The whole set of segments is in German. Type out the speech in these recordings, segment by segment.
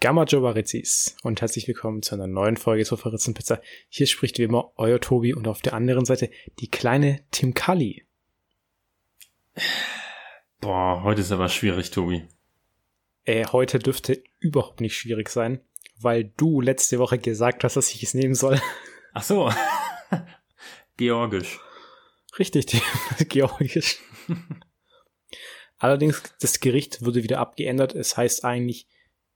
Gamma Jovarizis und herzlich willkommen zu einer neuen Folge Sofa Pizza. Hier spricht wie immer euer Tobi und auf der anderen Seite die kleine Tim Kalli. Boah, heute ist aber schwierig, Tobi. Äh, heute dürfte überhaupt nicht schwierig sein, weil du letzte Woche gesagt hast, dass ich es nehmen soll. Ach so. Georgisch. Richtig, Georgisch. Allerdings, das Gericht wurde wieder abgeändert. Es heißt eigentlich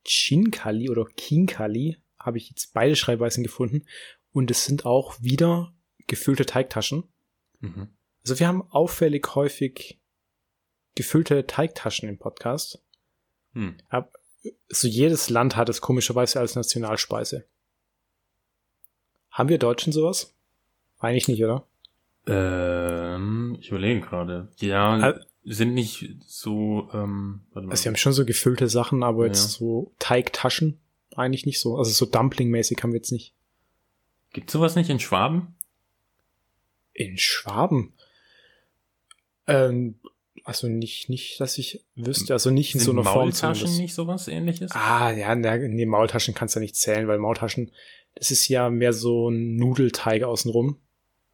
Chinkali oder Kinkali habe ich jetzt beide Schreibweisen gefunden. Und es sind auch wieder gefüllte Teigtaschen. Mhm. Also wir haben auffällig häufig gefüllte Teigtaschen im Podcast. Hm. Aber so jedes Land hat es komischerweise als Nationalspeise. Haben wir Deutschen sowas? Eigentlich nicht, oder? Ähm, ich überlege gerade. Ja, also, sind nicht so. Ähm, also wir haben schon so gefüllte Sachen, aber jetzt ja. so Teigtaschen eigentlich nicht so. Also so Dumpling-mäßig haben wir jetzt nicht. Gibt sowas nicht in Schwaben? In Schwaben? Ähm, also nicht, nicht, dass ich wüsste, also nicht in Sind so einer Form. Maultaschen nicht sowas ähnliches? Ah, ja, nee, Maultaschen kannst du nicht zählen, weil Maultaschen, das ist ja mehr so ein Nudelteig außenrum.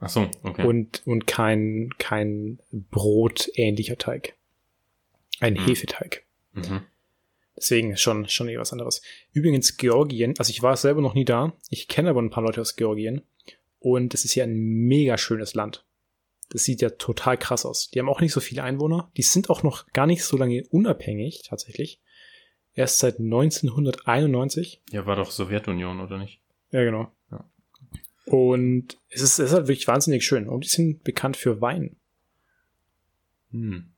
Ach so, okay. Und, und kein, kein brotähnlicher Teig. Ein mhm. Hefeteig. Mhm. Deswegen schon, schon eh was anderes. Übrigens, Georgien, also ich war selber noch nie da. Ich kenne aber ein paar Leute aus Georgien. Und es ist ja ein mega schönes Land. Das sieht ja total krass aus. Die haben auch nicht so viele Einwohner. Die sind auch noch gar nicht so lange unabhängig, tatsächlich. Erst seit 1991. Ja, war doch Sowjetunion, oder nicht? Ja, genau. Ja. Und es ist, es ist halt wirklich wahnsinnig schön. Und die sind bekannt für Wein. Hm.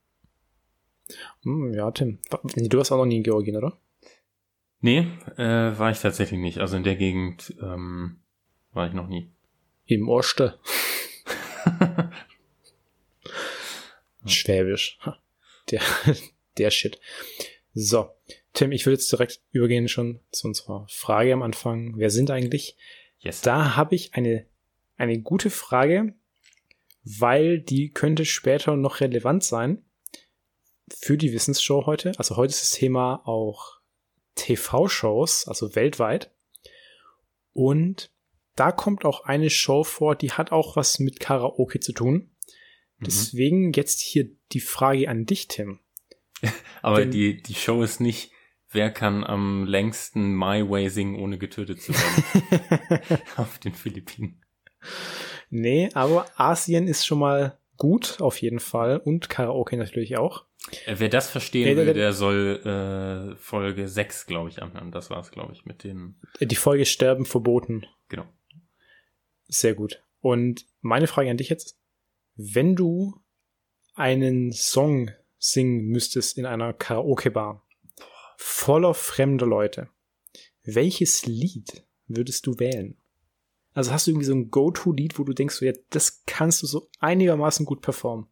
hm ja, Tim. Du warst auch noch nie in Georgien, oder? Nee, äh, war ich tatsächlich nicht. Also in der Gegend ähm, war ich noch nie. Im Oste. Schwäbisch. Der, der Shit. So. Tim, ich will jetzt direkt übergehen schon zu unserer Frage am Anfang. Wer sind eigentlich? Yes. Da habe ich eine, eine gute Frage, weil die könnte später noch relevant sein für die Wissensshow heute. Also heute ist das Thema auch TV-Shows, also weltweit. Und da kommt auch eine Show vor, die hat auch was mit Karaoke zu tun. Mhm. Deswegen jetzt hier die Frage an dich, Tim. Aber Denn, die, die Show ist nicht wer kann am längsten My Way singen, ohne getötet zu werden? auf den Philippinen. Nee, aber Asien ist schon mal gut, auf jeden Fall. Und Karaoke natürlich auch. Äh, wer das verstehen der, will, der, soll äh, Folge 6, glaube ich, anhören. Das war's, glaube ich, mit den. Die Folge Sterben verboten. Genau. Sehr gut. Und meine Frage an dich jetzt. Wenn du einen Song singen müsstest in einer Karaoke-Bar, voller fremder Leute. Welches Lied würdest du wählen? Also hast du irgendwie so ein Go-To-Lied, wo du denkst, so, ja, das kannst du so einigermaßen gut performen?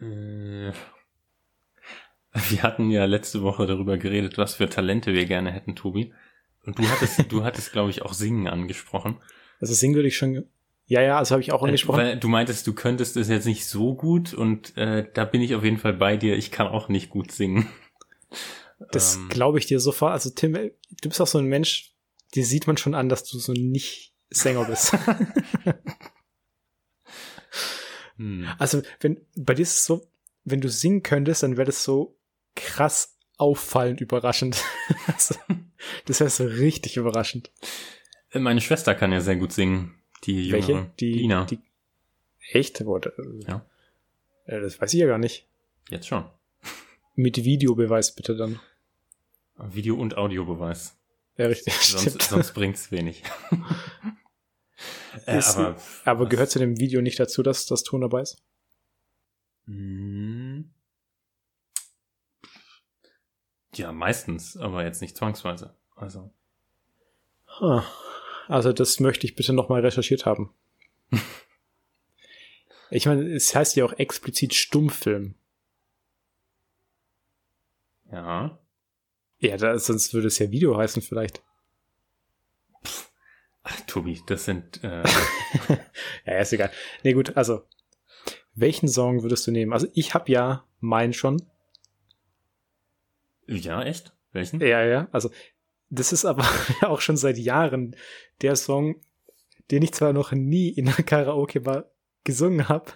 Äh, wir hatten ja letzte Woche darüber geredet, was für Talente wir gerne hätten, Tobi. Und du hattest, du hattest, glaube ich, auch Singen angesprochen. Also singen würde ich schon. Ja, ja, also habe ich auch äh, angesprochen. Weil du meintest, du könntest es jetzt nicht so gut und äh, da bin ich auf jeden Fall bei dir. Ich kann auch nicht gut singen. Das ähm, glaube ich dir sofort. Also Tim, du bist auch so ein Mensch, dir sieht man schon an, dass du so nicht Sänger bist. hm. Also wenn bei dir ist es so, wenn du singen könntest, dann wäre das so krass auffallend überraschend. Also, das wäre so richtig überraschend. Äh, meine Schwester kann ja sehr gut singen. Die junge Welche? Die, Lina. Die, echt? Ja. Das weiß ich ja gar nicht. Jetzt schon. Mit Videobeweis bitte dann. Video- und Audiobeweis. Ja, richtig. Sonst, sonst bringt's wenig. äh, aber, aber gehört zu dem Video nicht dazu, dass das Ton dabei ist? Hm. Ja, meistens, aber jetzt nicht zwangsweise. Also. Also das möchte ich bitte nochmal recherchiert haben. ich meine, es heißt ja auch explizit Stummfilm. Ja. Ja, da, sonst würde es ja Video heißen vielleicht. Ach, Tobi, das sind. Äh ja, ist egal. Nee, gut, also. Welchen Song würdest du nehmen? Also ich habe ja meinen schon. Ja, echt? Welchen? Ja, ja. Also, das ist aber auch schon seit Jahren der Song, den ich zwar noch nie in einer Karaoke-Bar gesungen habe,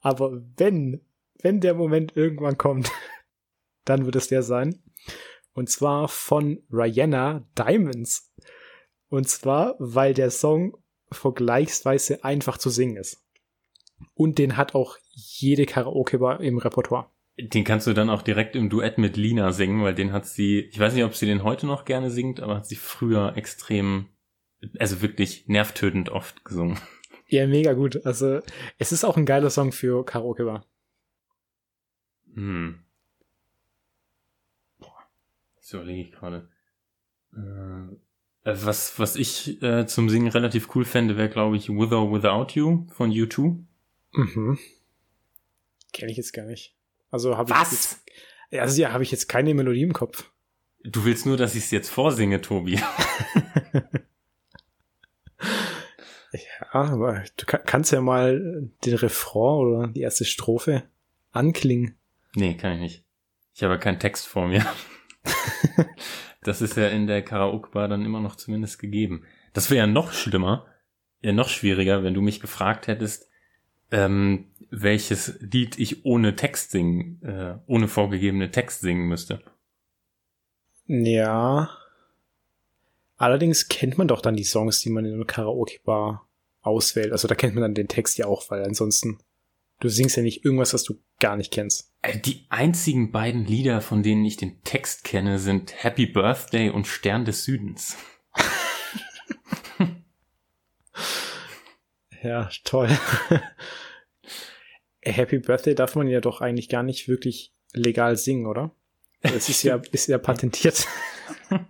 aber wenn, wenn der Moment irgendwann kommt, dann wird es der sein. Und zwar von Rihanna Diamonds. Und zwar, weil der Song vergleichsweise einfach zu singen ist. Und den hat auch jede Karaoke-Bar im Repertoire. Den kannst du dann auch direkt im Duett mit Lina singen, weil den hat sie, ich weiß nicht, ob sie den heute noch gerne singt, aber hat sie früher extrem, also wirklich nervtötend oft gesungen. Ja, mega gut. Also, es ist auch ein geiler Song für Karaoke-Bar. Hm. So überlege ich gerade. Äh, was, was ich äh, zum Singen relativ cool fände, wäre, glaube ich, With or Without You von U2. Mhm. Kenne ich jetzt gar nicht. Also habe ich Was? jetzt, also ja, habe ich jetzt keine Melodie im Kopf. Du willst nur, dass ich es jetzt vorsinge, Tobi. Ja, aber du ka- kannst ja mal den Refrain oder die erste Strophe anklingen. nee, kann ich nicht. Ich habe keinen Text vor mir. das ist ja in der Karaoke-Bar dann immer noch zumindest gegeben. Das wäre ja noch schlimmer, ja noch schwieriger, wenn du mich gefragt hättest, ähm, welches Lied ich ohne Text singen, äh, ohne vorgegebene Text singen müsste. Ja. Allerdings kennt man doch dann die Songs, die man in einer Karaoke-Bar auswählt. Also da kennt man dann den Text ja auch, weil ansonsten du singst ja nicht irgendwas, was du gar nicht kennst. Äh, Die einzigen beiden Lieder, von denen ich den Text kenne, sind Happy Birthday und Stern des Südens. Ja, toll. Happy Birthday darf man ja doch eigentlich gar nicht wirklich legal singen, oder? Das ist ja, ist ja patentiert. Ja,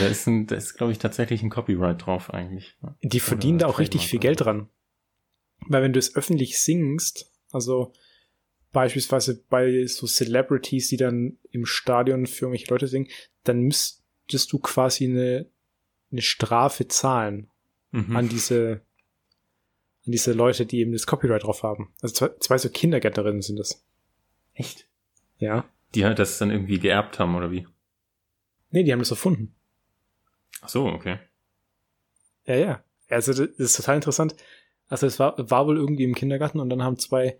da ist, ein, da ist glaube ich, tatsächlich ein Copyright drauf eigentlich. Die verdienen da auch richtig viel Geld dran. Weil wenn du es öffentlich singst, also beispielsweise bei so Celebrities, die dann im Stadion für irgendwelche Leute singen, dann müsstest du quasi eine, eine Strafe zahlen Mhm. an diese an diese Leute, die eben das Copyright drauf haben. Also zwei, zwei so Kindergärtnerinnen sind das. Echt? Ja. Die halt das dann irgendwie geerbt haben, oder wie? Nee, die haben das erfunden. Ach so, okay. Ja, ja. Also das ist total interessant. Also es war, war wohl irgendwie im Kindergarten und dann haben zwei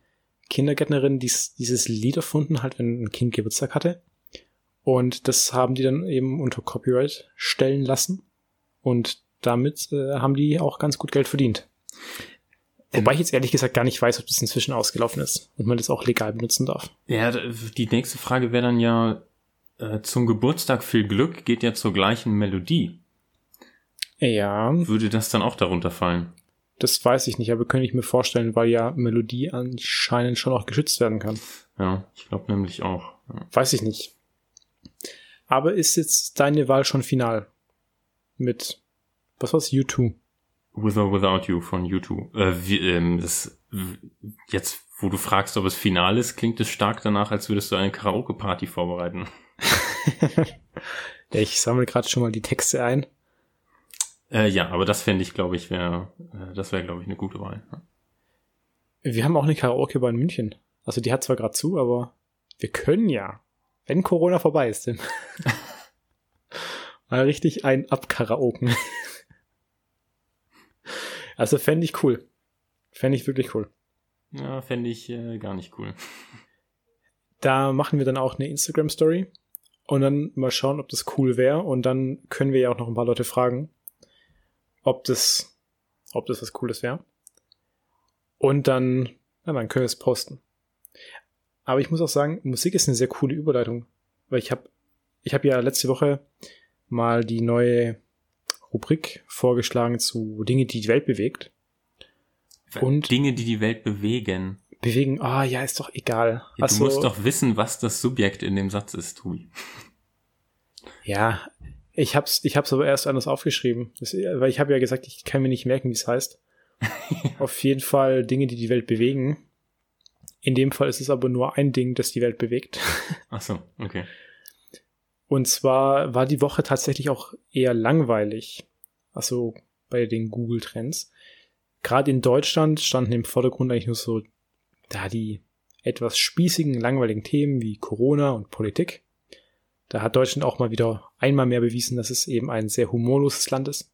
Kindergärtnerinnen dies, dieses Lied erfunden, halt wenn ein Kind Geburtstag hatte. Und das haben die dann eben unter Copyright stellen lassen. Und damit äh, haben die auch ganz gut Geld verdient. Wobei ich jetzt ehrlich gesagt gar nicht weiß, ob das inzwischen ausgelaufen ist und man das auch legal benutzen darf. Ja, die nächste Frage wäre dann ja, äh, zum Geburtstag viel Glück geht ja zur gleichen Melodie. Ja, Würde das dann auch darunter fallen? Das weiß ich nicht, aber könnte ich mir vorstellen, weil ja Melodie anscheinend schon auch geschützt werden kann. Ja, ich glaube nämlich auch. Ja. Weiß ich nicht. Aber ist jetzt deine Wahl schon final? Mit, was war's, U2? With or Without You von YouTube. Äh, wie, ähm, das, jetzt, wo du fragst, ob es final ist, klingt es stark danach, als würdest du eine Karaoke-Party vorbereiten. Ich sammle gerade schon mal die Texte ein. Äh, ja, aber das fände ich, glaube ich, wäre, äh, das wäre, glaube ich, eine gute Wahl. Ja. Wir haben auch eine Karaoke-Bar in München. Also die hat zwar gerade zu, aber wir können ja, wenn Corona vorbei ist, Tim, mal richtig ein Abkaraoken. also fände ich cool. Fände ich wirklich cool. Ja, fände ich äh, gar nicht cool. Da machen wir dann auch eine Instagram-Story und dann mal schauen, ob das cool wäre. Und dann können wir ja auch noch ein paar Leute fragen, ob das, ob das was Cooles wäre. Und dann, ja, dann können wir es posten. Aber ich muss auch sagen, Musik ist eine sehr coole Überleitung, weil ich habe, ich habe ja letzte Woche mal die neue Rubrik vorgeschlagen zu Dinge, die die Welt bewegt. Und- Dinge, die die Welt bewegen. Bewegen, ah ja, ist doch egal. Ja, Also- du musst doch wissen, was das Subjekt in dem Satz ist, Tobi. Ja, ich hab's, ich hab's aber erst anders aufgeschrieben, das, weil ich habe ja gesagt, ich kann mir nicht merken, wie es heißt. Auf jeden Fall Dinge, die die Welt bewegen. In dem Fall ist es aber nur ein Ding, das die Welt bewegt. Ach so, okay. Und zwar war die Woche tatsächlich auch eher langweilig. Also bei den Google Trends. Gerade in Deutschland standen im Vordergrund eigentlich nur so da die etwas spießigen, langweiligen Themen wie Corona und Politik. Da hat Deutschland auch mal wieder einmal mehr bewiesen, dass es eben ein sehr humorloses Land ist.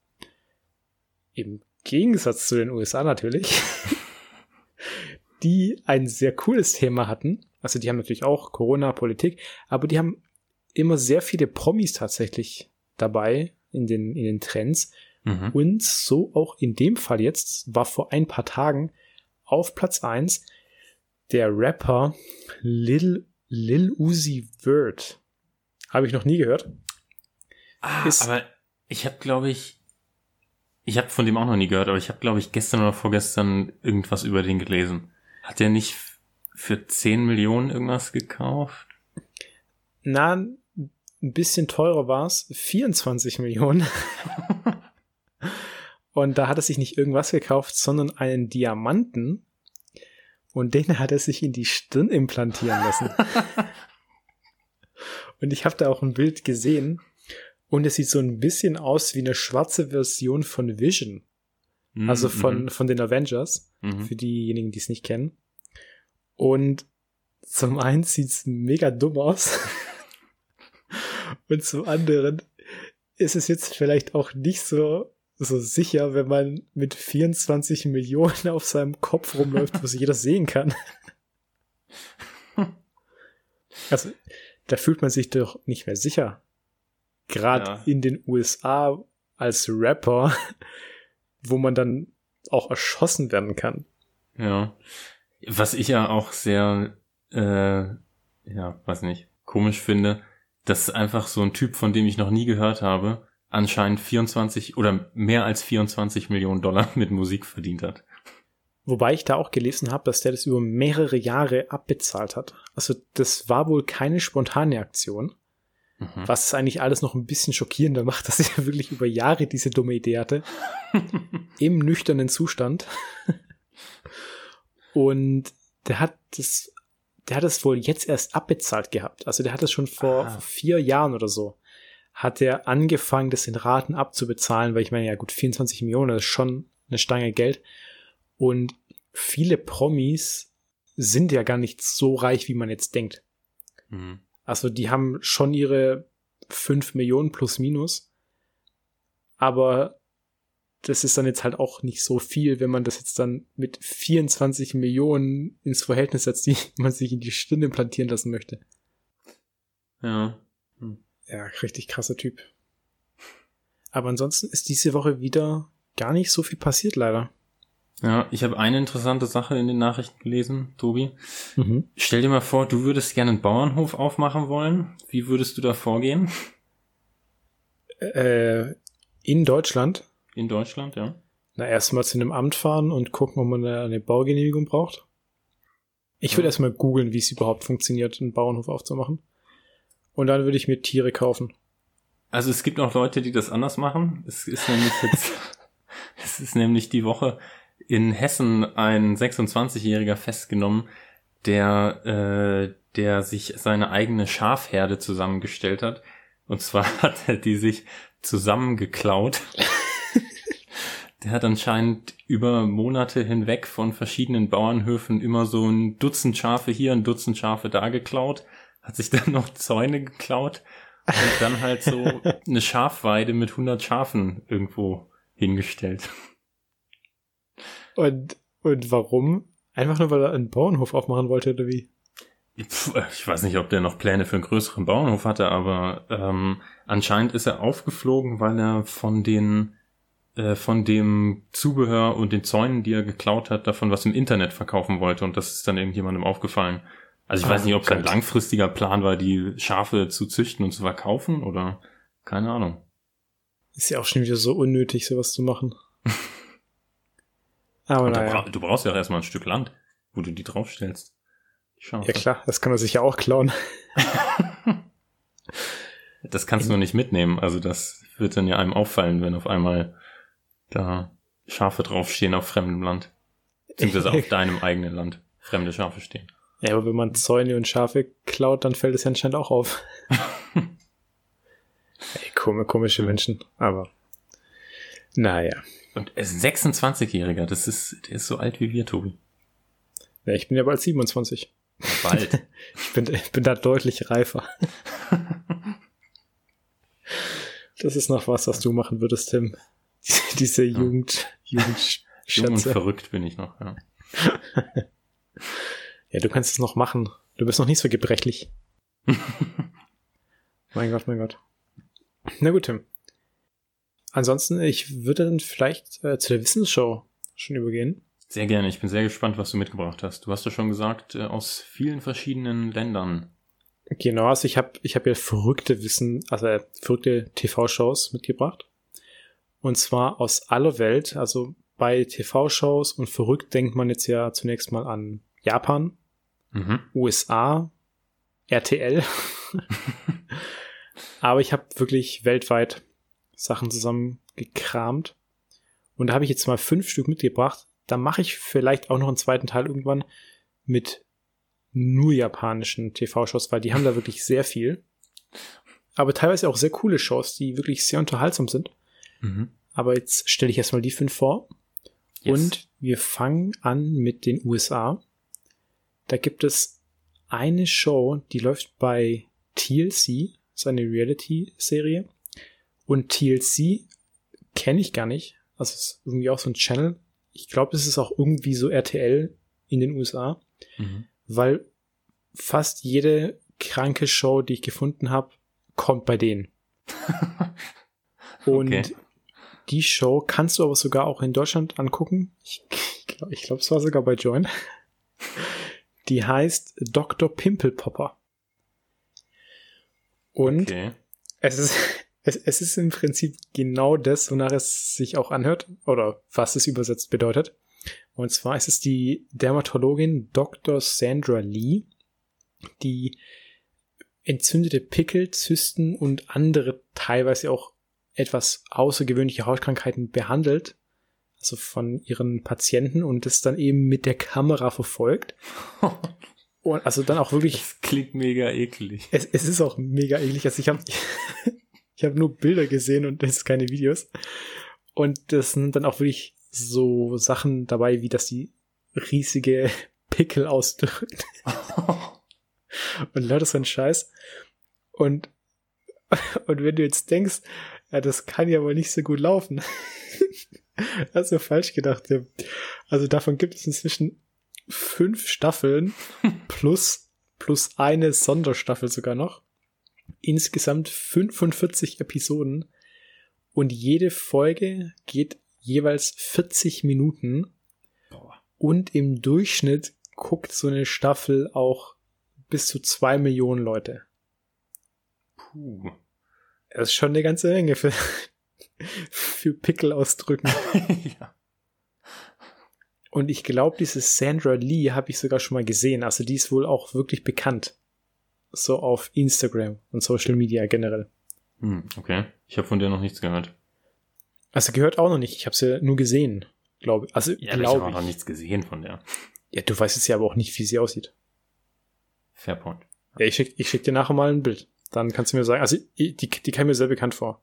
Im Gegensatz zu den USA natürlich, die ein sehr cooles Thema hatten. Also die haben natürlich auch Corona, Politik, aber die haben immer sehr viele Promis tatsächlich dabei in den, in den Trends. Mhm. Und so auch in dem Fall jetzt war vor ein paar Tagen auf Platz eins der Rapper Lil, Lil Uzi Vert. Habe ich noch nie gehört. Ah, ist, aber ich habe, glaube ich, ich habe von dem auch noch nie gehört, aber ich habe, glaube ich, gestern oder vorgestern irgendwas über den gelesen. Hat der nicht für 10 Millionen irgendwas gekauft? Na, ein bisschen teurer war's. 24 Millionen. Und da hat er sich nicht irgendwas gekauft, sondern einen Diamanten. Und den hat er sich in die Stirn implantieren lassen. Und ich habe da auch ein Bild gesehen. Und es sieht so ein bisschen aus wie eine schwarze Version von Vision. Mhm, also von, mhm. von den Avengers. Mhm. Für diejenigen, die es nicht kennen. Und zum einen sieht's mega dumm aus. Und zum anderen ist es jetzt vielleicht auch nicht so so sicher, wenn man mit 24 Millionen auf seinem Kopf rumläuft, wo sich jeder sehen kann. Also, da fühlt man sich doch nicht mehr sicher. Gerade ja. in den USA als Rapper, wo man dann auch erschossen werden kann. Ja. Was ich ja auch sehr, äh, ja, weiß nicht, komisch finde, dass einfach so ein Typ, von dem ich noch nie gehört habe, anscheinend 24 oder mehr als 24 Millionen Dollar mit Musik verdient hat. Wobei ich da auch gelesen habe, dass der das über mehrere Jahre abbezahlt hat. Also das war wohl keine spontane Aktion. Mhm. Was es eigentlich alles noch ein bisschen schockierender macht, dass er wirklich über Jahre diese dumme Idee hatte. Im nüchternen Zustand. Und der hat das, der hat es wohl jetzt erst abbezahlt gehabt. Also der hat es schon vor ah. vier Jahren oder so hat er angefangen, das in Raten abzubezahlen, weil ich meine, ja gut, 24 Millionen das ist schon eine Stange Geld. Und viele Promis sind ja gar nicht so reich, wie man jetzt denkt. Mhm. Also die haben schon ihre 5 Millionen plus minus. Aber das ist dann jetzt halt auch nicht so viel, wenn man das jetzt dann mit 24 Millionen ins Verhältnis setzt, die man sich in die Stirn implantieren lassen möchte. Ja. Ja, richtig krasser Typ. Aber ansonsten ist diese Woche wieder gar nicht so viel passiert, leider. Ja, ich habe eine interessante Sache in den Nachrichten gelesen, Tobi. Mhm. Stell dir mal vor, du würdest gerne einen Bauernhof aufmachen wollen. Wie würdest du da vorgehen? Äh, in Deutschland? In Deutschland, ja. Na, erstmal zu einem Amt fahren und gucken, ob man eine Baugenehmigung braucht. Ich würde ja. erstmal googeln, wie es überhaupt funktioniert, einen Bauernhof aufzumachen. Und dann würde ich mir Tiere kaufen. Also es gibt auch Leute, die das anders machen. Es ist nämlich jetzt, es ist nämlich die Woche in Hessen ein 26-Jähriger festgenommen, der, äh, der sich seine eigene Schafherde zusammengestellt hat. Und zwar hat er die sich zusammengeklaut. der hat anscheinend über Monate hinweg von verschiedenen Bauernhöfen immer so ein Dutzend Schafe hier, ein Dutzend Schafe da geklaut hat sich dann noch Zäune geklaut und dann halt so eine Schafweide mit 100 Schafen irgendwo hingestellt. Und, und warum? Einfach nur, weil er einen Bauernhof aufmachen wollte, oder wie? Ich weiß nicht, ob der noch Pläne für einen größeren Bauernhof hatte, aber ähm, anscheinend ist er aufgeflogen, weil er von den äh, von dem Zubehör und den Zäunen, die er geklaut hat, davon was im Internet verkaufen wollte und das ist dann irgendjemandem aufgefallen. Also ich ah, weiß nicht, ob es ein langfristiger Plan war, die Schafe zu züchten und zu verkaufen oder keine Ahnung. Ist ja auch schon wieder so unnötig, sowas zu machen. Aber naja. du brauchst ja auch erstmal ein Stück Land, wo du die draufstellst. Schafe. Ja klar, das kann er sich ja auch klauen. das kannst du nur nicht mitnehmen. Also das wird dann ja einem auffallen, wenn auf einmal da Schafe draufstehen auf fremdem Land. Beziehungsweise auf deinem eigenen Land fremde Schafe stehen. Ja, aber wenn man Zäune und Schafe klaut, dann fällt es ja anscheinend auch auf. Ey, komische Menschen, aber naja. Und er ist 26-Jähriger, das ist, der ist so alt wie wir, Tobi. Ja, ich bin ja bald 27. bald. ich bin, ich bin da deutlich reifer. Das ist noch was, was du machen würdest, Tim. Diese Jugend, ja. Jugend Jung und verrückt bin ich noch, ja. ja, du kannst es noch machen. Du bist noch nicht so gebrechlich. mein Gott, mein Gott. Na gut, Tim. Ansonsten, ich würde dann vielleicht äh, zu der Wissensshow schon übergehen. Sehr gerne. Ich bin sehr gespannt, was du mitgebracht hast. Du hast ja schon gesagt, äh, aus vielen verschiedenen Ländern. Genau, also ich habe ich hab ja verrückte Wissen, also äh, verrückte TV-Shows mitgebracht. Und zwar aus aller Welt. Also bei TV-Shows und verrückt denkt man jetzt ja zunächst mal an Japan, mhm. USA, RTL. Aber ich habe wirklich weltweit Sachen zusammengekramt. Und da habe ich jetzt mal fünf Stück mitgebracht. Da mache ich vielleicht auch noch einen zweiten Teil irgendwann mit nur japanischen TV-Shows, weil die haben da wirklich sehr viel. Aber teilweise auch sehr coole Shows, die wirklich sehr unterhaltsam sind. Mhm. Aber jetzt stelle ich erstmal die fünf vor. Yes. Und wir fangen an mit den USA. Da gibt es eine Show, die läuft bei TLC, ist eine Reality-Serie. Und TLC kenne ich gar nicht. Also es ist irgendwie auch so ein Channel. Ich glaube, es ist auch irgendwie so RTL in den USA, mhm. weil fast jede kranke Show, die ich gefunden habe, kommt bei denen. Und okay. die Show kannst du aber sogar auch in Deutschland angucken. Ich glaube, ich glaub, es war sogar bei Join. Die heißt Dr. Pimple Popper. Und okay. es ist, es, es ist im Prinzip genau das, wonach es sich auch anhört oder was es übersetzt bedeutet. Und zwar ist es die Dermatologin Dr. Sandra Lee, die entzündete Pickel, Zysten und andere teilweise auch etwas außergewöhnliche Hautkrankheiten behandelt, also von ihren Patienten und das dann eben mit der Kamera verfolgt. Und also dann auch wirklich. Das klingt mega eklig. Es, es ist auch mega eklig. Also ich habe ich hab nur Bilder gesehen und das ist keine Videos. Und das sind dann auch wirklich so Sachen dabei, wie dass die riesige Pickel ausdrückt. und lauter so ein Scheiß. Und, und wenn du jetzt denkst, ja, das kann ja wohl nicht so gut laufen. Hast du falsch gedacht. Ja. Also davon gibt es inzwischen fünf Staffeln plus, plus eine Sonderstaffel sogar noch. Insgesamt 45 Episoden und jede Folge geht jeweils 40 Minuten. Und im Durchschnitt guckt so eine Staffel auch bis zu zwei Millionen Leute. Puh. Das ist schon eine ganze Menge für, für Pickel ausdrücken. ja. Und ich glaube, diese Sandra Lee habe ich sogar schon mal gesehen. Also die ist wohl auch wirklich bekannt. So auf Instagram und Social Media generell. Hm, okay. Ich habe von der noch nichts gehört. Also gehört auch noch nicht. Ich habe sie nur gesehen, glaube ich. Also ja, glaube ich. habe noch nichts gesehen von der. Ja, du weißt jetzt ja aber auch nicht, wie sie aussieht. Fair point. Ja, ich schick, ich schick dir nachher mal ein Bild. Dann kannst du mir sagen, also die, die kam mir sehr bekannt vor.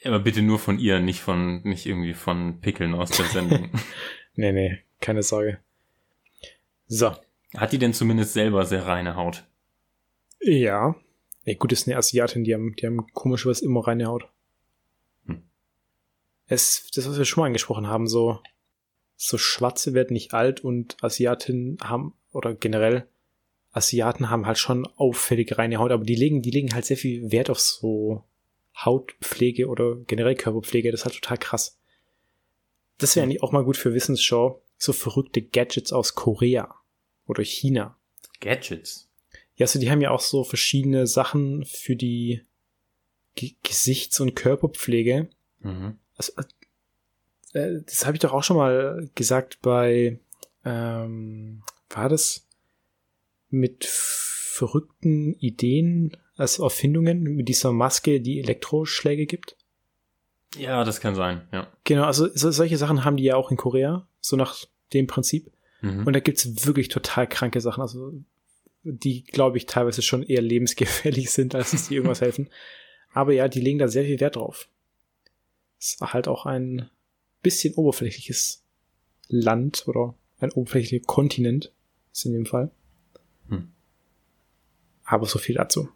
Ja, aber bitte nur von ihr, nicht von, nicht irgendwie von Pickeln aus der Sendung. nee, nee, keine Sorge. So. Hat die denn zumindest selber sehr reine Haut? Ja. Ey, gut, ist eine Asiatin, die haben, die haben komischerweise immer reine Haut. Hm. Es, das, was wir schon mal angesprochen haben, so, so Schwarze werden nicht alt und Asiatinnen haben, oder generell, Asiaten haben halt schon auffällig reine Haut, aber die legen, die legen halt sehr viel Wert auf so Hautpflege oder generell Körperpflege. Das ist halt total krass. Das wäre eigentlich auch mal gut für Wissensshow. So verrückte Gadgets aus Korea oder China. Gadgets? Ja, also die haben ja auch so verschiedene Sachen für die G Gesichts- und Körperpflege. Mhm. Also, äh, das habe ich doch auch schon mal gesagt bei, ähm, war das mit verrückten Ideen als Erfindungen mit dieser Maske, die Elektroschläge gibt? Ja, das kann sein, ja. Genau, also so, solche Sachen haben die ja auch in Korea, so nach dem Prinzip. Mhm. Und da gibt's wirklich total kranke Sachen, also die, glaube ich, teilweise schon eher lebensgefährlich sind, als dass die irgendwas helfen. Aber ja, die legen da sehr viel Wert drauf. Es ist halt auch ein bisschen oberflächliches Land oder ein oberflächlicher Kontinent, ist in dem Fall. Hm. Aber so viel dazu.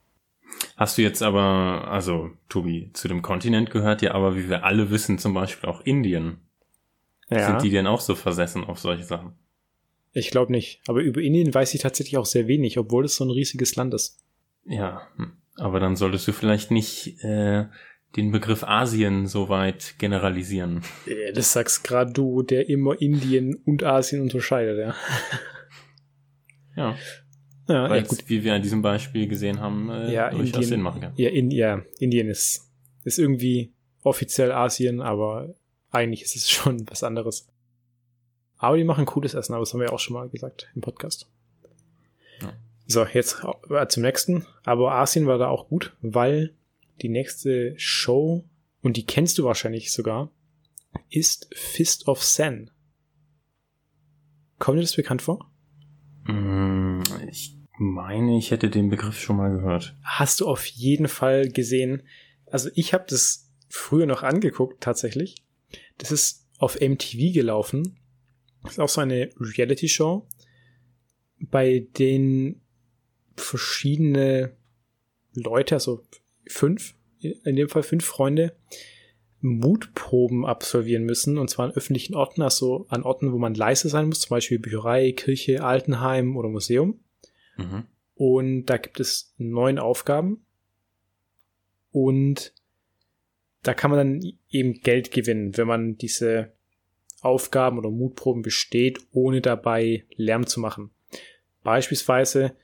Hast du jetzt aber, also Tobi, zu dem Kontinent gehört ja aber, wie wir alle wissen, zum Beispiel auch Indien. Ja. Sind die denn auch so versessen auf solche Sachen? Ich glaube nicht. Aber über Indien weiß ich tatsächlich auch sehr wenig, obwohl es so ein riesiges Land ist. Ja, hm. aber dann solltest du vielleicht nicht äh, den Begriff Asien so weit generalisieren. Das sagst gerade du, der immer Indien und Asien unterscheidet, ja. Ja. Ja, Weil ja, gut. wie wir an diesem Beispiel gesehen haben, äh, ja, durchaus Indien, Sinn machen kann. Ja, in, ja, Indien ist, ist irgendwie offiziell Asien, aber eigentlich ist es schon was anderes. Aber die machen cooles Essen, aber das haben wir auch schon mal gesagt im Podcast. Ja. So, jetzt äh, zum nächsten. Aber Asien war da auch gut, weil die nächste Show, und die kennst du wahrscheinlich sogar, ist Fist of Sen. Kommt dir das bekannt vor? Mm, ich meine, ich hätte den Begriff schon mal gehört. Hast du auf jeden Fall gesehen. Also ich habe das früher noch angeguckt, tatsächlich. Das ist auf MTV gelaufen. Das ist auch so eine Reality-Show, bei denen verschiedene Leute, also fünf, in dem Fall fünf Freunde, Mutproben absolvieren müssen, und zwar an öffentlichen Orten, also an Orten, wo man leise sein muss, zum Beispiel Bücherei, Kirche, Altenheim oder Museum. Mhm. Und da gibt es neun Aufgaben. Und da kann man dann eben Geld gewinnen, wenn man diese Aufgaben oder Mutproben besteht, ohne dabei Lärm zu machen. Beispielsweise,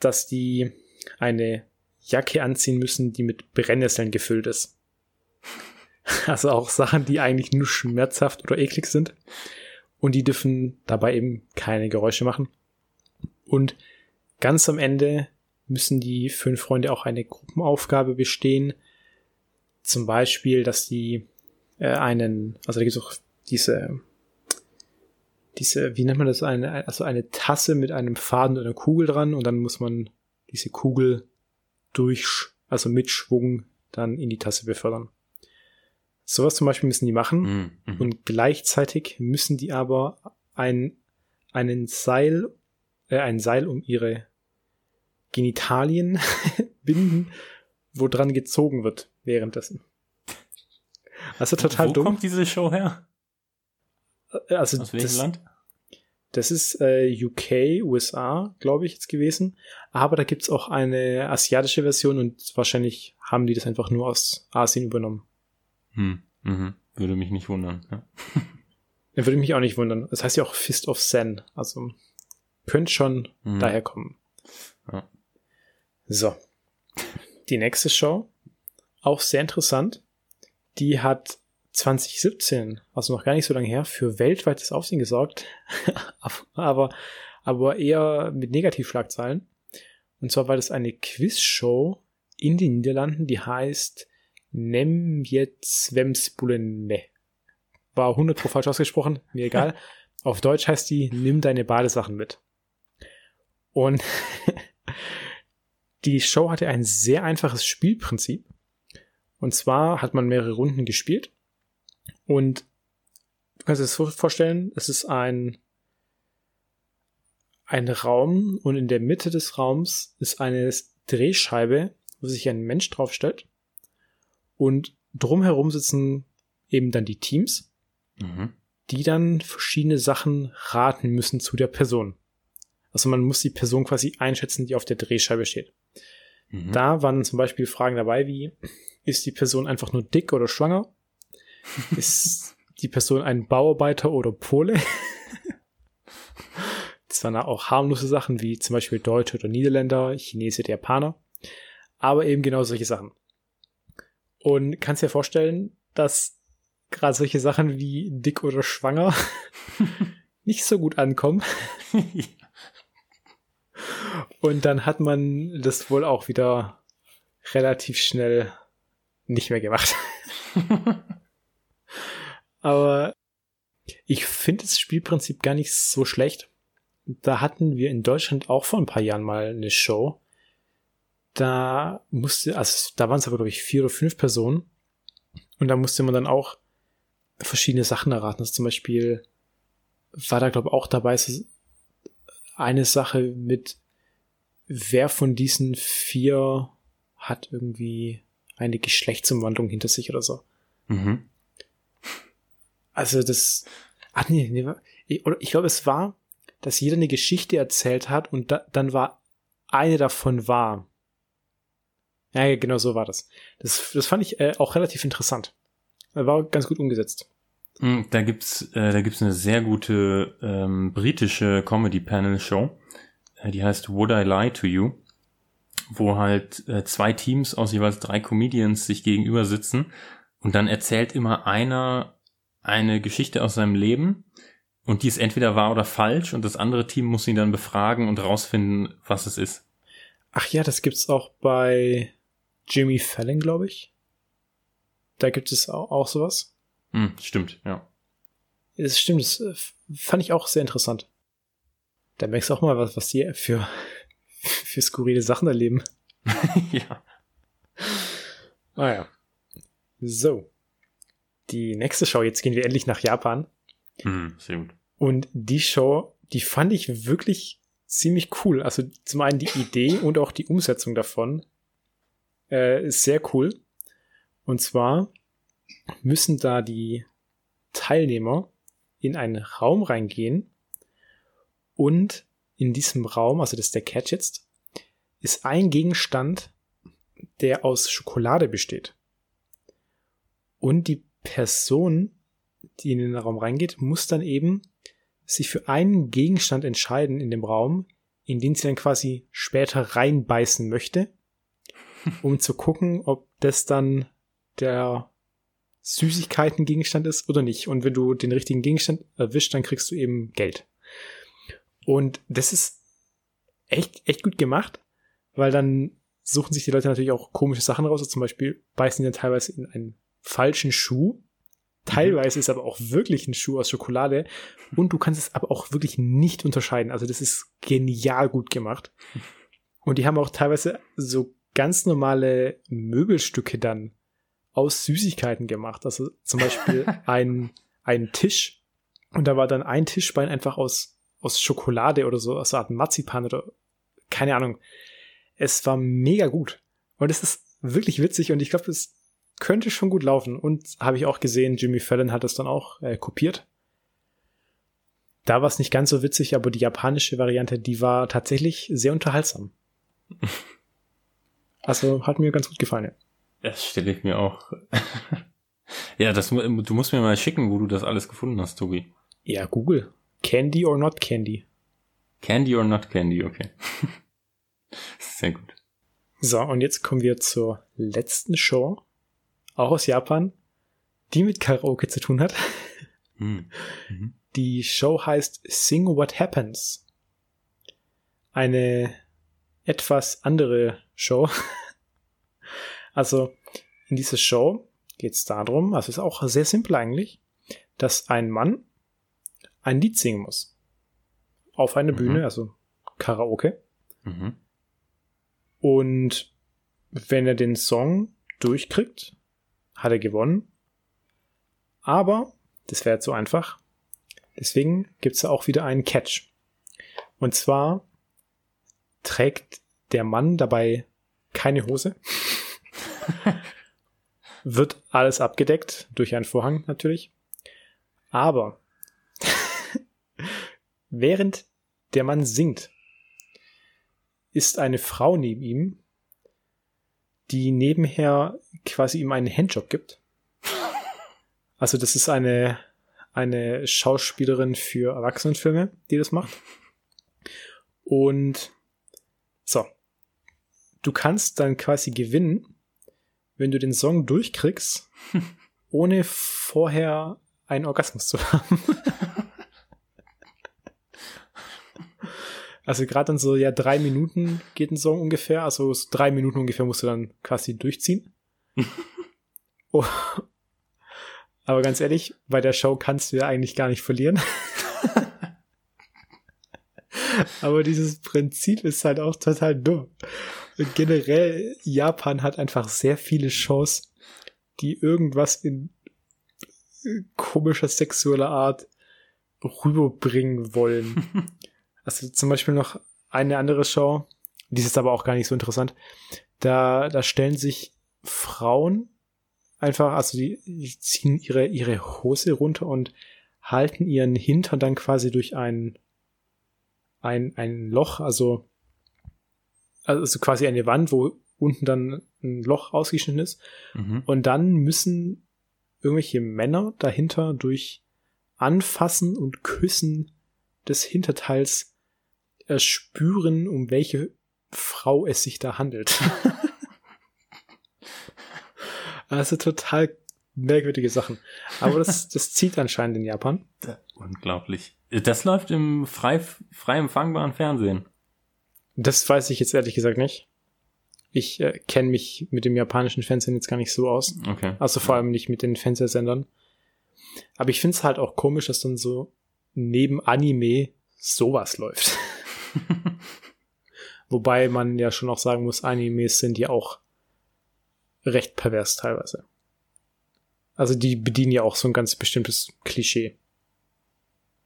dass die eine Jacke anziehen müssen, die mit Brennnesseln gefüllt ist. Also auch Sachen, die eigentlich nur schmerzhaft oder eklig sind. Und die dürfen dabei eben keine Geräusche machen. Und ganz am Ende müssen die fünf Freunde auch eine Gruppenaufgabe bestehen. Zum Beispiel, dass die äh, einen, also da gibt es auch diese, diese, wie nennt man das, eine, also eine Tasse mit einem Faden und einer Kugel dran und dann muss man diese Kugel durch, also mit Schwung dann in die Tasse befördern. Sowas zum Beispiel müssen die machen mhm. mhm. und gleichzeitig müssen die aber ein, einen Seil, äh, ein Seil um ihre Genitalien binden, wo dran gezogen wird währenddessen. Also total Wo dumm. Wo kommt diese Show her? Äh, also Aus welchem das, Land? Das ist äh, UK, USA, glaube ich, jetzt gewesen. Aber da gibt's auch eine asiatische Version und wahrscheinlich haben die das einfach nur aus Asien übernommen. Hm, mhm. Würde mich nicht wundern. Ja. ja. würde mich auch nicht wundern. Das heißt ja auch Fist of Zen. Also könnte schon mhm. daher kommen. Ja. So. Die nächste Show, auch sehr interessant. Die hat 2017, also noch gar nicht so lange her, für weltweites Aufsehen gesorgt, aber, aber eher mit Negativschlagzeilen. Und zwar war das eine Quizshow in den Niederlanden, die heißt Nem jetzt Wemsbulene. War 100 pro falsch ausgesprochen, mir egal. Auf Deutsch heißt die Nimm deine Badesachen mit. Und die Show hatte ein sehr einfaches Spielprinzip. Und zwar hat man mehrere Runden gespielt und du kannst dir das vorstellen, es ist ein, ein Raum und in der Mitte des Raums ist eine Drehscheibe, wo sich ein Mensch draufstellt. Und drumherum sitzen eben dann die Teams, mhm. die dann verschiedene Sachen raten müssen zu der Person. Also man muss die Person quasi einschätzen, die auf der Drehscheibe steht. Mhm. Da waren zum Beispiel Fragen dabei wie, ist die Person einfach nur dick oder schwanger? Ist die Person ein Bauarbeiter oder Pole? das waren auch harmlose Sachen wie zum Beispiel Deutsche oder Niederländer, Chinese oder Japaner. Aber eben genau solche Sachen. Und kannst dir vorstellen, dass gerade solche Sachen wie dick oder schwanger nicht so gut ankommen. Und dann hat man das wohl auch wieder relativ schnell nicht mehr gemacht. Aber ich finde das Spielprinzip gar nicht so schlecht. Da hatten wir in Deutschland auch vor ein paar Jahren mal eine Show. Da musste, also da waren es aber, glaube ich, vier oder fünf Personen. Und da musste man dann auch verschiedene Sachen erraten. Also zum Beispiel war da, glaube ich, auch dabei so eine Sache mit, wer von diesen vier hat irgendwie eine Geschlechtsumwandlung hinter sich oder so. Mhm. Also das, ach nee, nee ich, ich glaube, es war, dass jeder eine Geschichte erzählt hat und da, dann war eine davon wahr. Ja, genau so war das. Das, das fand ich äh, auch relativ interessant. War ganz gut umgesetzt. Hm, da gibt's, äh, eine sehr gute ähm, britische Comedy-Panel-Show. Äh, die heißt Would I Lie to You? Wo halt äh, zwei Teams aus jeweils drei Comedians sich gegenüber sitzen und dann erzählt immer einer eine Geschichte aus seinem Leben und die ist entweder wahr oder falsch und das andere Team muss ihn dann befragen und rausfinden, was es ist. Ach ja, das gibt's auch bei Jimmy Fallon, glaube ich. Da gibt es auch, auch sowas. Hm, stimmt, ja. Das stimmt, das äh, fand ich auch sehr interessant. Da merkst du auch mal, was, was die für, für skurrile Sachen erleben. ja. Ah ja. So. Die nächste Show, jetzt gehen wir endlich nach Japan. Mhm, sehr gut. Und die Show, die fand ich wirklich ziemlich cool. Also zum einen die Idee und auch die Umsetzung davon äh, ist sehr cool. Und zwar müssen da die Teilnehmer in einen Raum reingehen und in diesem Raum, also das ist der Catch jetzt, ist ein Gegenstand, der aus Schokolade besteht. Und die Person, die in den Raum reingeht, muss dann eben sich für einen Gegenstand entscheiden in dem Raum, in den sie dann quasi später reinbeißen möchte, um zu gucken, ob das dann der Süßigkeiten-Gegenstand ist oder nicht. Und wenn du den richtigen Gegenstand erwischt, dann kriegst du eben Geld. Und das ist echt, echt gut gemacht, weil dann suchen sich die Leute natürlich auch komische Sachen raus. Also zum Beispiel beißen die dann teilweise in einen falschen Schuh. Teilweise ist aber auch wirklich ein Schuh aus Schokolade. Und du kannst es aber auch wirklich nicht unterscheiden. Also das ist genial gut gemacht. Und die haben auch teilweise so ganz normale Möbelstücke dann aus Süßigkeiten gemacht. Also zum Beispiel ein, ein Tisch. Und da war dann ein Tischbein einfach aus, aus Schokolade oder so, aus so Art Marzipan oder keine Ahnung. Es war mega gut. Und es ist wirklich witzig und ich glaube, es könnte schon gut laufen. Und habe ich auch gesehen, Jimmy Fallon hat es dann auch äh, kopiert. Da war es nicht ganz so witzig, aber die japanische Variante, die war tatsächlich sehr unterhaltsam. Also hat mir ganz gut gefallen. Ja. Das stelle ich mir auch. ja, das, du musst mir mal schicken, wo du das alles gefunden hast, Tobi. Ja, Google. Candy or not Candy. Candy or not Candy, okay. Sehr gut. So, und jetzt kommen wir zur letzten Show, auch aus Japan, die mit Karaoke zu tun hat. Hm. Mhm. Die Show heißt Sing What Happens. Eine etwas andere Show. Also in dieser Show geht es darum, also ist auch sehr simpel eigentlich, dass ein Mann ein Lied singen muss. Auf eine mhm. Bühne, also Karaoke. Mhm. Und wenn er den Song durchkriegt, hat er gewonnen. Aber das wäre zu einfach. Deswegen gibt es auch wieder einen Catch. Und zwar trägt der Mann dabei keine Hose. Wird alles abgedeckt durch einen Vorhang natürlich. Aber während der Mann singt, ist eine Frau neben ihm, die nebenher quasi ihm einen Handjob gibt. Also das ist eine, eine Schauspielerin für Erwachsenenfilme, die das macht. Und so, du kannst dann quasi gewinnen, wenn du den Song durchkriegst, ohne vorher einen Orgasmus zu haben. also gerade dann so, ja, drei Minuten geht ein Song ungefähr, also so drei Minuten ungefähr musst du dann quasi durchziehen. oh. Aber ganz ehrlich, bei der Show kannst du ja eigentlich gar nicht verlieren. Aber dieses Prinzip ist halt auch total dumm generell, Japan hat einfach sehr viele Shows, die irgendwas in komischer sexueller Art rüberbringen wollen. also zum Beispiel noch eine andere Show, die ist aber auch gar nicht so interessant. da, da stellen sich Frauen einfach, also die, die ziehen ihre, ihre Hose runter und halten ihren Hintern dann quasi durch ein, ein, ein Loch, also, also quasi eine Wand, wo unten dann ein Loch ausgeschnitten ist. Mhm. Und dann müssen irgendwelche Männer dahinter durch Anfassen und Küssen des Hinterteils erspüren, um welche Frau es sich da handelt. also total merkwürdige Sachen. Aber das, das zieht anscheinend in Japan. Unglaublich. Das läuft im frei, frei empfangbaren Fernsehen. Das weiß ich jetzt ehrlich gesagt nicht. Ich äh, kenne mich mit dem japanischen Fernsehen jetzt gar nicht so aus. Okay. Also vor allem nicht mit den Fernsehsendern. Aber ich finde es halt auch komisch, dass dann so neben Anime sowas läuft. Wobei man ja schon auch sagen muss, Animes sind ja auch recht pervers teilweise. Also die bedienen ja auch so ein ganz bestimmtes Klischee.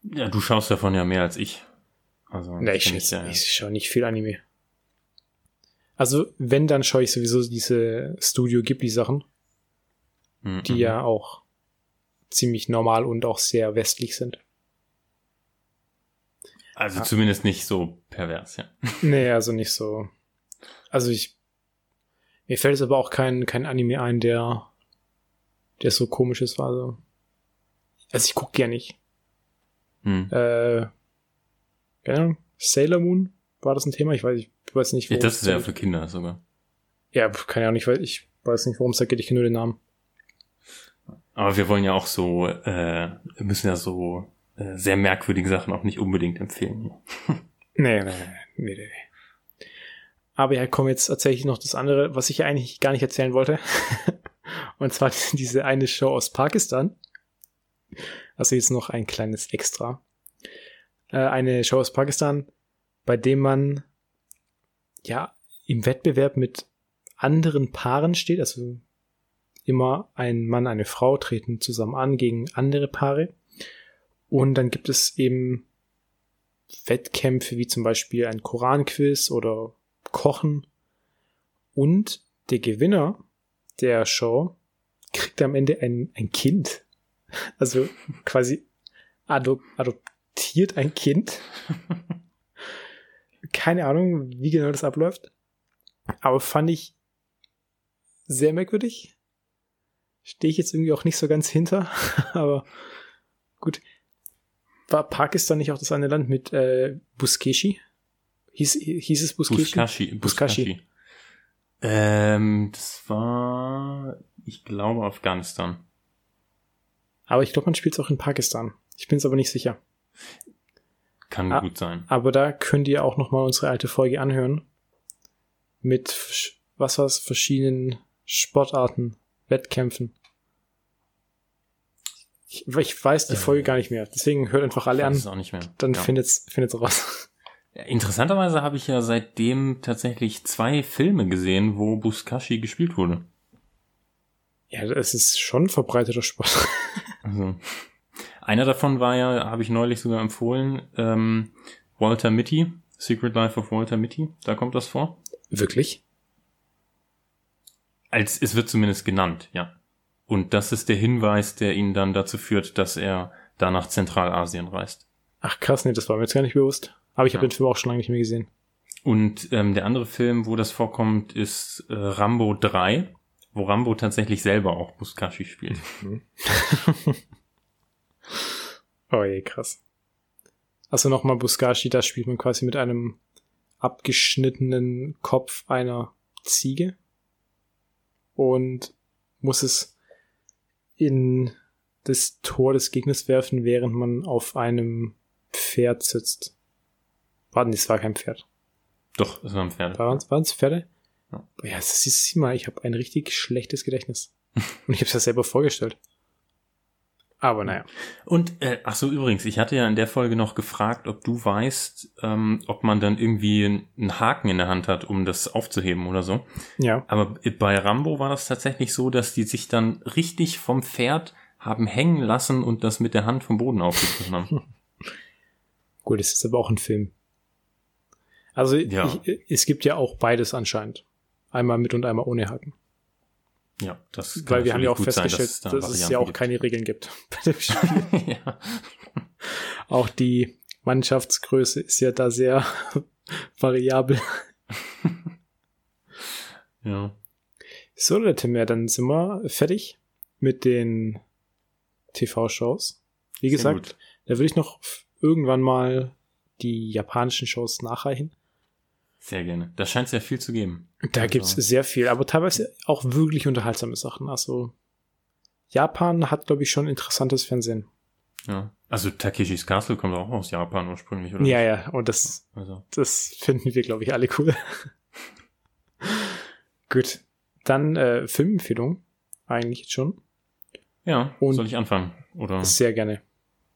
Ja, du schaust davon ja mehr als ich. Also, nee, ich, ich, ja, ich schaue nicht viel Anime. Also, wenn, dann schaue ich sowieso diese Studio Ghibli-Sachen, mhm. die ja auch ziemlich normal und auch sehr westlich sind. Also ja. zumindest nicht so pervers, ja. Nee, also nicht so. Also ich. Mir fällt es aber auch kein, kein Anime ein, der, der so komisch ist. Also, also ich gucke ja nicht. Hm. Äh, Ahnung, Sailor Moon, war das ein Thema? Ich weiß, ich weiß nicht. Ja, das ist ja für Kinder sogar. Ja, keine Ahnung, ich weiß, ich weiß nicht, worum es da geht, ich kenne nur den Namen. Aber wir wollen ja auch so, äh, wir müssen ja so äh, sehr merkwürdige Sachen auch nicht unbedingt empfehlen. nee, nee, nee, nee, nee. Aber ja, komm, jetzt erzähle ich noch das andere, was ich eigentlich gar nicht erzählen wollte. Und zwar diese eine Show aus Pakistan. Also jetzt noch ein kleines Extra. Äh, eine Show aus Pakistan, bei dem man ja im Wettbewerb mit anderen Paaren steht. Also immer ein Mann, eine Frau treten zusammen an gegen andere Paare. Und dann gibt es eben Wettkämpfe wie zum Beispiel ein Koranquiz oder Kochen. Und der Gewinner der Show kriegt am Ende ein, ein Kind. Also quasi adop adoptiert ein Kind. Keine Ahnung, wie genau das abläuft. Aber fand ich sehr merkwürdig. Stehe ich jetzt irgendwie auch nicht so ganz hinter. Aber gut war Pakistan nicht auch das eine Land mit äh, Buskeshi? Hieß, hieß es Buskeshi? Buskashi. Buskashi. Ähm, das war, ich glaube, Afghanistan. Aber ich glaube, man spielt es auch in Pakistan. Ich bin es aber nicht sicher. Kann ah, gut sein. Aber da könnt ihr auch noch mal unsere alte Folge anhören. Mit, was war's, verschiedenen Sportarten, Wettkämpfen. Ich, ich weiß die Folge äh, gar nicht mehr. Deswegen hört einfach alle an. Auch nicht mehr. Dann ja. findet's, findet's raus. Interessanterweise habe ich ja seitdem tatsächlich zwei Filme gesehen, wo Buskashi gespielt wurde. Ja, es ist schon verbreiteter Sport. Also, einer davon war ja, habe ich neulich sogar empfohlen, ähm, Walter Mitty, Secret Life of Walter Mitty, da kommt das vor. Wirklich? Als, es wird zumindest genannt, ja. Und das ist der Hinweis, der ihn dann dazu führt, dass er da nach Zentralasien reist. Ach krass, nee, das war mir jetzt gar nicht bewusst. Aber ich habe ja. den Film auch schon lange nicht mehr gesehen. Und ähm, der andere Film, wo das vorkommt, ist äh, Rambo 3, wo Rambo tatsächlich selber auch Buskashi spielt. Mhm. oh je, krass. Also nochmal Buskashi, da spielt man quasi mit einem abgeschnittenen Kopf einer Ziege und muss es in das Tor des Gegners werfen, während man auf einem Pferd sitzt. Warten, das war kein Pferd. Doch, es war ein Pferd. Waren es Pferde? Ja, ja siehst du mal, ich habe ein richtig schlechtes Gedächtnis. Und ich habe es ja selber vorgestellt. Aber naja. Und, äh, ach so, übrigens, ich hatte ja in der Folge noch gefragt, ob du weißt, ähm, ob man dann irgendwie einen Haken in der Hand hat, um das aufzuheben oder so. Ja. Aber bei Rambo war das tatsächlich so, dass die sich dann richtig vom Pferd haben hängen lassen und das mit der Hand vom Boden aufgegriffen haben. Gut, es ist aber auch ein Film. Also ja. ich, es gibt ja auch beides anscheinend. einmal mit und einmal ohne Haken. Ja, das Weil wir haben ja auch festgestellt, sein, dass, dass es ja auch gibt. keine Regeln gibt bei dem Spiel. ja. Auch die Mannschaftsgröße ist ja da sehr variabel. ja. So, Leute, mehr, dann sind wir fertig mit den TV-Shows. Wie sehr gesagt, gut. da würde ich noch irgendwann mal die japanischen Shows nachreichen. Sehr gerne. Da scheint es ja viel zu geben. Da also. gibt's sehr viel, aber teilweise auch wirklich unterhaltsame Sachen. Also Japan hat, glaube ich, schon interessantes Fernsehen. Ja. Also Takeshis Castle kommt auch aus Japan ursprünglich, oder? Ja, ja, und das, also. das finden wir, glaube ich, alle cool. Gut. Dann äh, Filmempfehlung. Eigentlich jetzt schon. Ja, und soll ich anfangen? Oder? Sehr gerne.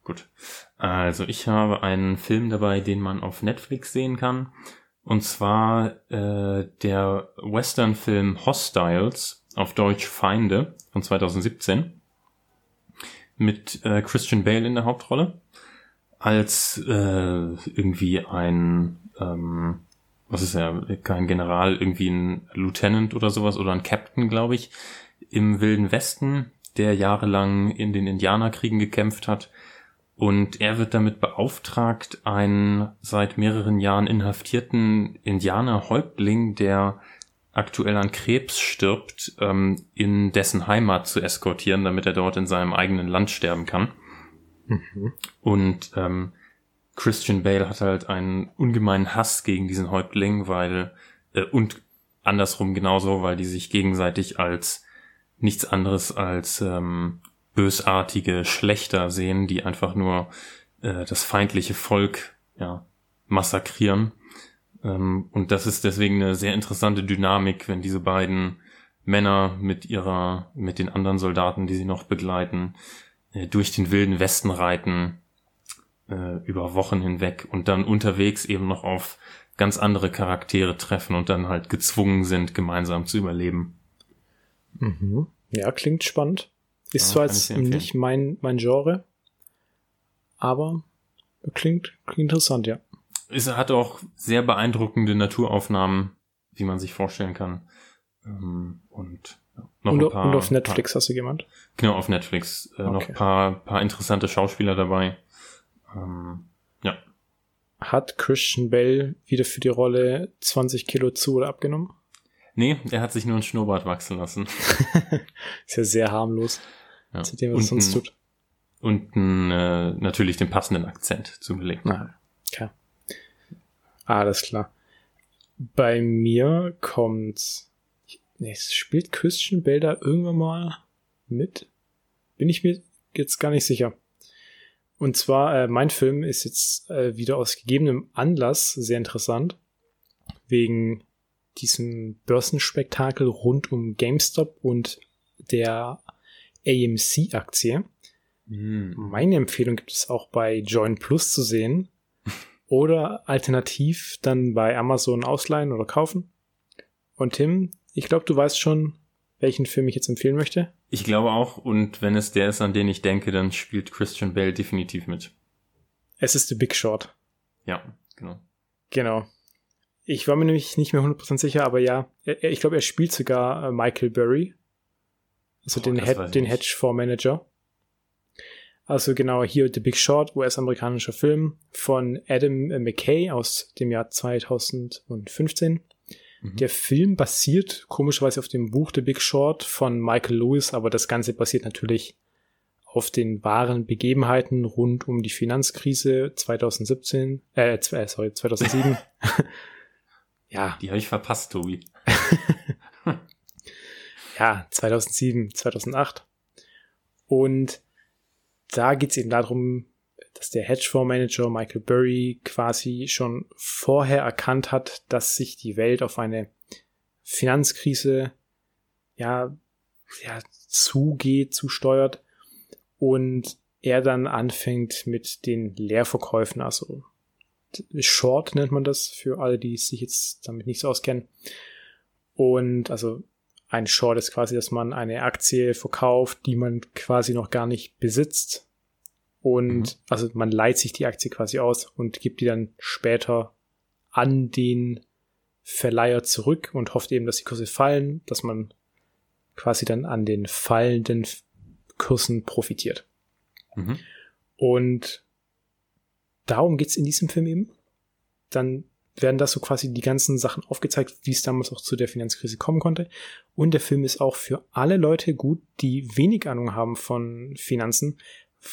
Gut. Also ich habe einen Film dabei, den man auf Netflix sehen kann. Und zwar äh, der Western-Film Hostiles, auf Deutsch Feinde von 2017 mit äh, Christian Bale in der Hauptrolle als äh, irgendwie ein ähm, was ist er kein General irgendwie ein Lieutenant oder sowas oder ein Captain glaube ich im wilden Westen der jahrelang in den Indianerkriegen gekämpft hat und er wird damit beauftragt, einen seit mehreren Jahren inhaftierten Indianerhäuptling, der aktuell an Krebs stirbt, ähm, in dessen Heimat zu eskortieren, damit er dort in seinem eigenen Land sterben kann. Mhm. Und ähm, Christian Bale hat halt einen ungemeinen Hass gegen diesen Häuptling, weil äh, und andersrum genauso, weil die sich gegenseitig als nichts anderes als ähm, bösartige Schlechter sehen, die einfach nur äh, das feindliche Volk ja, massakrieren. Ähm, und das ist deswegen eine sehr interessante Dynamik, wenn diese beiden Männer mit ihrer, mit den anderen Soldaten, die sie noch begleiten, äh, durch den wilden Westen reiten, äh, über Wochen hinweg und dann unterwegs eben noch auf ganz andere Charaktere treffen und dann halt gezwungen sind, gemeinsam zu überleben. Mhm. Ja, klingt spannend. Ist zwar jetzt nicht mein, mein Genre, aber klingt, klingt interessant, ja. Es hat auch sehr beeindruckende Naturaufnahmen, wie man sich vorstellen kann. Ähm, und noch und, ein paar, und auf Netflix paar, hast du jemand? Genau, auf Netflix. Äh, okay. Noch ein paar, paar interessante Schauspieler dabei. Ähm, ja. Hat Christian Bell wieder für die Rolle 20 Kilo zu oder abgenommen? Nee, er hat sich nur ein Schnurrbart wachsen lassen. ist ja sehr harmlos. Ja. Zu dem, was und sonst tut. Und äh, natürlich den passenden Akzent zugelegt. Ah, okay. Alles klar. Bei mir kommt. Nee, spielt Christian Bell da irgendwann mal mit? Bin ich mir jetzt gar nicht sicher. Und zwar, äh, mein Film ist jetzt äh, wieder aus gegebenem Anlass sehr interessant. Wegen diesem Börsenspektakel rund um GameStop und der AMC-Aktie. Mhm. Meine Empfehlung gibt es auch bei Join Plus zu sehen oder alternativ dann bei Amazon ausleihen oder kaufen. Und Tim, ich glaube, du weißt schon, welchen Film ich jetzt empfehlen möchte. Ich glaube auch, und wenn es der ist, an den ich denke, dann spielt Christian Bale definitiv mit. Es ist The Big Short. Ja, genau. Genau. Ich war mir nämlich nicht mehr 100% sicher, aber ja, ich glaube, er spielt sogar äh, Michael Burry, also oh, den, Head, den Hedgefonds-Manager. Also genau hier The Big Short, US-amerikanischer Film von Adam McKay aus dem Jahr 2015. Mhm. Der Film basiert komischerweise auf dem Buch The Big Short von Michael Lewis, aber das Ganze basiert natürlich auf den wahren Begebenheiten rund um die Finanzkrise 2017, äh, sorry, 2007. Ja. Die habe ich verpasst, Tobi. Ja, 2007, 2008. Und da geht es eben darum, dass der Hedgefondsmanager Michael Burry quasi schon vorher erkannt hat, dass sich die Welt auf eine Finanzkrise ja, ja zugeht, zusteuert und er dann anfängt mit den Leerverkäufen, also Short nennt man das für alle, die sich jetzt damit nicht so auskennen. Und also ein Short ist quasi, dass man eine Aktie verkauft, die man quasi noch gar nicht besitzt. Und mhm. also man leiht sich die Aktie quasi aus und gibt die dann später an den Verleiher zurück und hofft eben, dass die Kurse fallen, dass man quasi dann an den fallenden Kursen profitiert. Mhm. Und darum geht's in diesem Film eben. Dann werden da so quasi die ganzen Sachen aufgezeigt, wie es damals auch zu der Finanzkrise kommen konnte. Und der Film ist auch für alle Leute gut, die wenig Ahnung haben von Finanzen,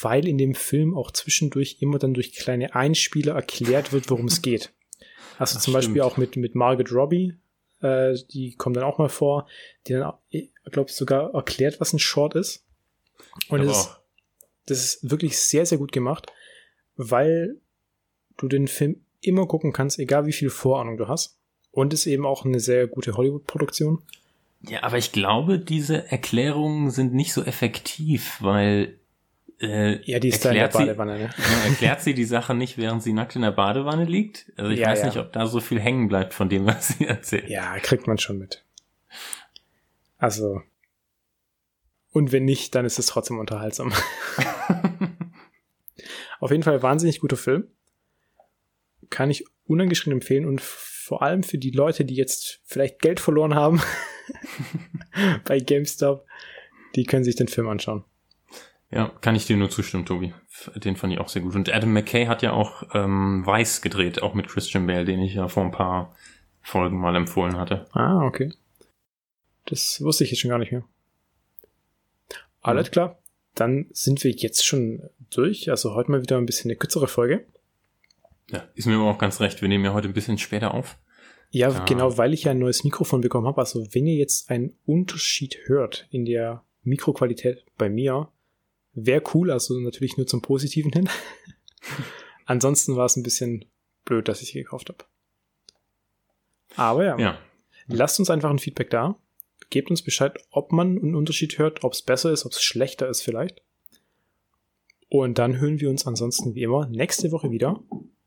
weil in dem Film auch zwischendurch immer dann durch kleine Einspieler erklärt wird, worum es geht. Also zum stimmt. Beispiel auch mit, mit Margaret Robbie, äh, die kommt dann auch mal vor, die dann, glaube ich, sogar erklärt, was ein Short ist. Und das ist, das ist wirklich sehr, sehr gut gemacht, weil du den Film immer gucken kannst, egal wie viel Vorahnung du hast. Und ist eben auch eine sehr gute Hollywood-Produktion. Ja, aber ich glaube, diese Erklärungen sind nicht so effektiv, weil äh, ja, die ist da in der Badewanne, ne? Ja, erklärt sie die Sache nicht, während sie nackt in der Badewanne liegt? Also ich ja, weiß ja. nicht, ob da so viel hängen bleibt von dem, was sie erzählt. Ja, kriegt man schon mit. Also. Und wenn nicht, dann ist es trotzdem unterhaltsam. Auf jeden Fall wahnsinnig guter Film. Kann ich unangeschrien empfehlen und vor allem für die Leute, die jetzt vielleicht Geld verloren haben bei GameStop, die können sich den Film anschauen. Ja, kann ich dir nur zustimmen, Tobi. Den fand ich auch sehr gut. Und Adam McKay hat ja auch ähm, Weiß gedreht, auch mit Christian Bale, den ich ja vor ein paar Folgen mal empfohlen hatte. Ah, okay. Das wusste ich jetzt schon gar nicht mehr. Alles klar. Dann sind wir jetzt schon durch. Also heute mal wieder ein bisschen eine kürzere Folge. Ja, ist mir aber auch ganz recht. Wir nehmen ja heute ein bisschen später auf. Ja, ja. genau, weil ich ja ein neues Mikrofon bekommen habe. Also wenn ihr jetzt einen Unterschied hört in der Mikroqualität bei mir, Wäre cool, also natürlich nur zum Positiven hin. Ansonsten war es ein bisschen blöd, dass ich sie gekauft habe. Aber ja, ja, lasst uns einfach ein Feedback da. Gebt uns Bescheid, ob man einen Unterschied hört, ob es besser ist, ob es schlechter ist vielleicht. Und dann hören wir uns ansonsten wie immer nächste Woche wieder.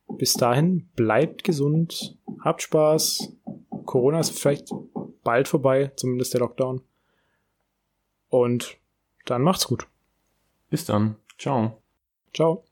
Bis dahin, bleibt gesund, habt Spaß. Corona ist vielleicht bald vorbei, zumindest der Lockdown. Und dann macht's gut. Bis dann. Ciao. Ciao.